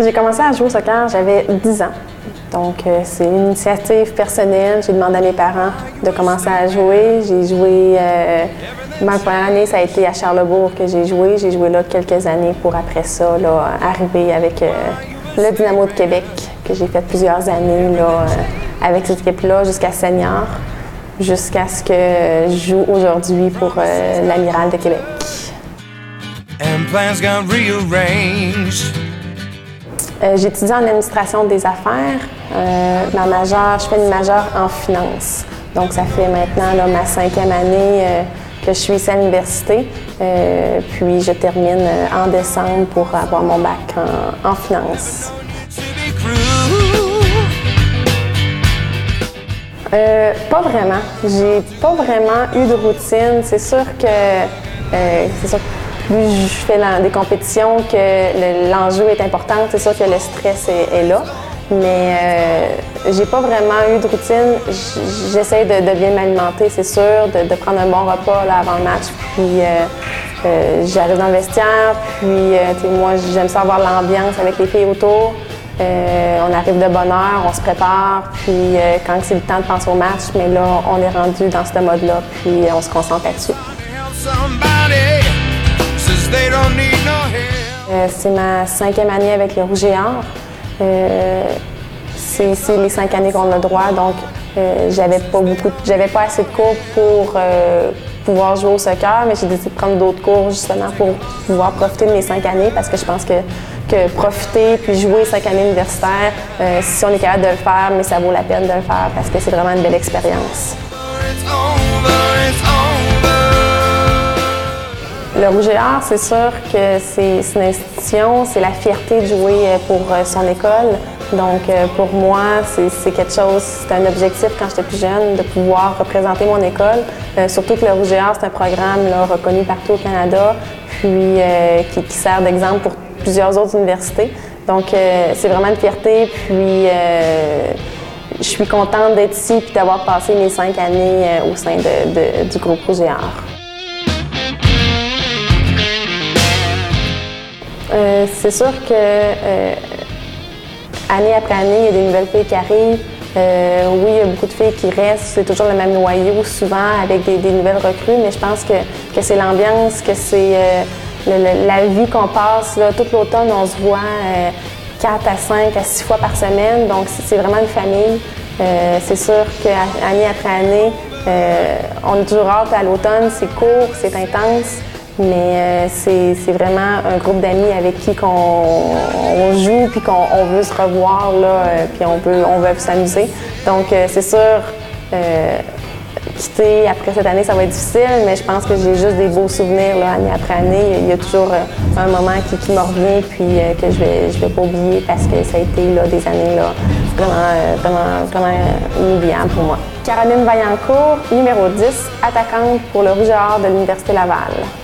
J'ai commencé à jouer au soccer, j'avais 10 ans. Donc, euh, c'est une initiative personnelle. J'ai demandé à mes parents de commencer à jouer. J'ai joué. Euh, ma première année, ça a été à Charlebourg que j'ai joué. J'ai joué là quelques années pour après ça, là, arriver avec euh, le Dynamo de Québec, que j'ai fait plusieurs années là, avec cette équipe-là jusqu'à senior, jusqu'à ce que je joue aujourd'hui pour l'Amiral de Québec. Euh, J'étudie en administration des affaires. Euh, ma majeure, je fais une majeure en finance. Donc, ça fait maintenant ma cinquième année euh, que je suis ici à l'université. Puis, je termine en décembre pour avoir mon bac en, en finance. Pas vraiment. J'ai pas vraiment eu de routine. C'est sûr que c'est sûr que plus je fais des compétitions que le- l'enjeu est important. C'est sûr que le stress est, est là. Mais euh, j'ai pas vraiment eu de routine. J'essaie de, de bien m'alimenter, c'est sûr, de, de prendre un bon repas là, avant le match. Puis euh, euh, j'arrive dans le vestiaire, puis euh, moi j'aime ça avoir l'ambiance avec les filles autour. Euh, on arrive de bonne heure, on se prépare, puis euh, quand c'est le temps de penser au match, mais là, on est rendu dans ce mode-là, puis on se concentre là-dessus. Euh, c'est ma cinquième année avec le Rouge et Or. Euh, c'est les cinq années qu'on a le droit, donc euh, j'avais pas beaucoup, j'avais pas assez de cours pour euh, pouvoir jouer au soccer, mais j'ai décidé de prendre d'autres cours justement pour pouvoir profiter de mes cinq années, parce que je pense que, que profiter puis jouer cinq années universitaires, si on est capable de le faire, mais ça vaut la peine de le faire parce que c'est vraiment une belle expérience. Le Rouge et c'est sûr que c'est une institution, c'est la fierté de jouer euh, pour euh, son école. Donc, euh, pour moi, c'est quelque chose, c'est un objectif quand j'étais plus jeune de pouvoir représenter mon école. Surtout que le Rouge et Or, c'est un programme là, reconnu partout au Canada, puis euh, qui, qui sert d'exemple pour plusieurs autres universités. Donc, euh, c'est vraiment une fierté, puis je suis contente d'être ici puis d'avoir passé mes cinq années au sein de- de- du groupe Rouge et Or. Euh, c'est sûr que euh, année après année, il y a des nouvelles filles qui arrivent. Euh, oui, il y a beaucoup de filles qui restent. C'est toujours le même noyau, souvent avec des, nouvelles recrues, mais je pense que, c'est l'ambiance, que c'est la vie qu'on passe. Tout l'automne, on se voit euh, 4 à 5 à 6 fois par semaine, donc c'est vraiment une famille. C'est sûr qu'année après année, on est toujours hâte à l'automne, c'est court, c'est intense. Mais euh, c'est vraiment un groupe d'amis avec qui on joue puis qu'on on veut se revoir là, euh, puis on veut on veut s'amuser. Donc euh, c'est sûr quitter après cette année ça va être difficile, mais je pense que j'ai juste des beaux souvenirs là, année après année. Il y a toujours un moment qui, qui me revient puis que je vais je vais pas oublier parce que ça a été là, des années là, vraiment vraiment vraiment inoubliables pour moi. Caroline Vaillancourt, numéro 10, attaquante pour le Rouge et de l'Université Laval.